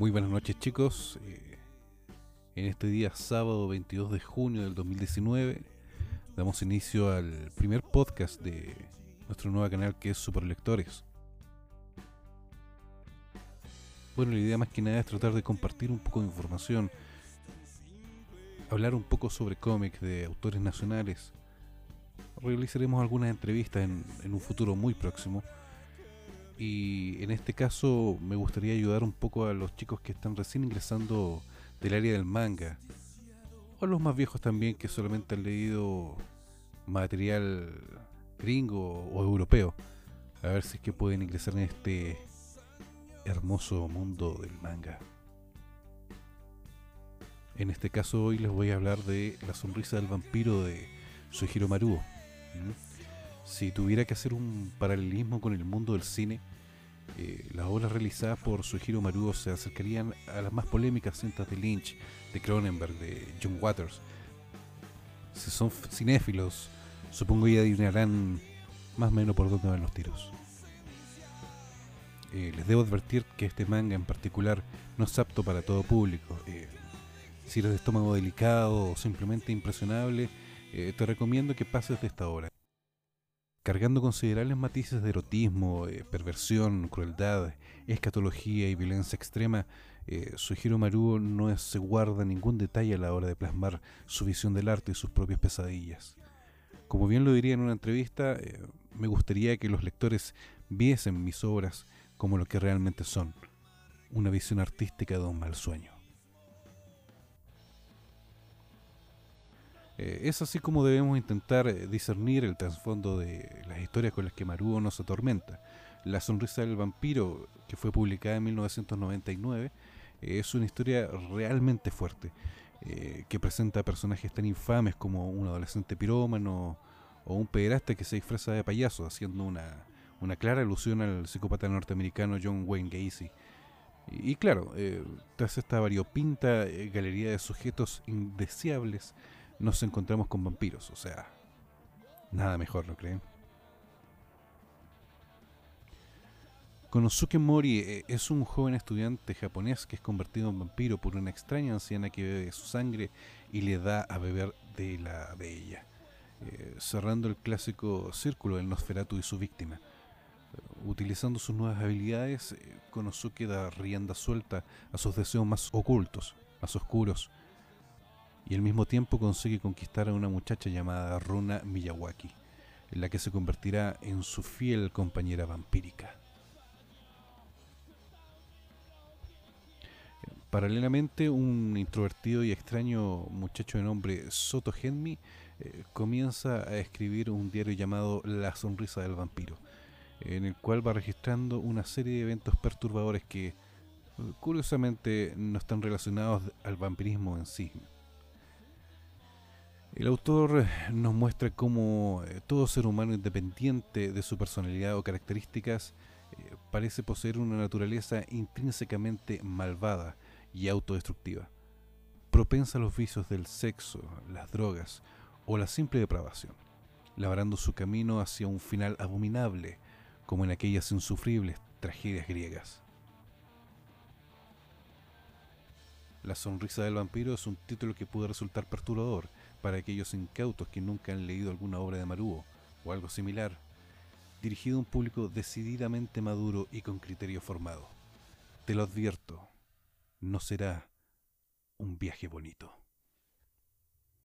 Muy buenas noches chicos. Eh, en este día sábado 22 de junio del 2019 damos inicio al primer podcast de nuestro nuevo canal que es Superlectores. Bueno, la idea más que nada es tratar de compartir un poco de información, hablar un poco sobre cómics de autores nacionales. Realizaremos algunas entrevistas en, en un futuro muy próximo y en este caso me gustaría ayudar un poco a los chicos que están recién ingresando del área del manga o a los más viejos también que solamente han leído material gringo o europeo a ver si es que pueden ingresar en este hermoso mundo del manga. En este caso hoy les voy a hablar de La sonrisa del vampiro de Suihiro Maruo si tuviera que hacer un paralelismo con el mundo del cine, eh, las obras realizadas por Suihiro Maruo se acercarían a las más polémicas cintas de Lynch, de Cronenberg, de John Waters. Si son cinéfilos, supongo ya adivinarán más o menos por dónde van los tiros. Eh, les debo advertir que este manga en particular no es apto para todo público. Eh, si eres de estómago delicado o simplemente impresionable, te recomiendo que pases de esta obra cargando considerables matices de erotismo, eh, perversión, crueldad, escatología y violencia extrema, eh, Maruo no se guarda ningún detalle a la hora de plasmar su visión del arte y sus propias pesadillas. Como bien lo diría en una entrevista, eh, me gustaría que los lectores viesen mis obras como lo que realmente son, una visión artística de un mal sueño. Eh, es así como debemos intentar eh, discernir el trasfondo de las historias con las que Maruo nos atormenta. La sonrisa del vampiro, que fue publicada en 1999, eh, es una historia realmente fuerte, que presenta personajes tan infames como un adolescente pirómano o un pederasta que se disfraza de payaso, haciendo una, una clara alusión al psicópata norteamericano John Wayne Gacy. Y, claro, tras esta variopinta galería de sujetos indeseables, nos encontramos con vampiros. O sea, nada mejor, ¿no creen? Konosuke Mori eh, es un joven estudiante japonés que es convertido en vampiro por una extraña anciana que bebe su sangre y le da a beber de la de ella, eh, cerrando el clásico círculo del Nosferatu y su víctima. Utilizando sus nuevas habilidades, eh, Konosuke da rienda suelta a sus deseos más ocultos, más oscuros, y al mismo tiempo consigue conquistar a una muchacha llamada Runa Miyawaki, en la que se convertirá en su fiel compañera vampírica. Paralelamente, un introvertido y extraño muchacho de nombre Soto Genmi eh, comienza a escribir un diario llamado La Sonrisa del Vampiro, en el cual va registrando una serie de eventos perturbadores que, curiosamente, no están relacionados al vampirismo en sí, el autor nos muestra cómo eh, todo ser humano independiente de su personalidad o características eh, parece poseer una naturaleza intrínsecamente malvada y autodestructiva, propensa a los vicios del sexo, las drogas o la simple depravación, labrando su camino hacia un final abominable, como en aquellas insufribles tragedias griegas. La sonrisa del vampiro es un título que puede resultar perturbador, para aquellos incautos que nunca han leído alguna obra de Maruo o algo similar, dirigido a un público decididamente maduro y con criterio formado. Te lo advierto, no será un viaje bonito.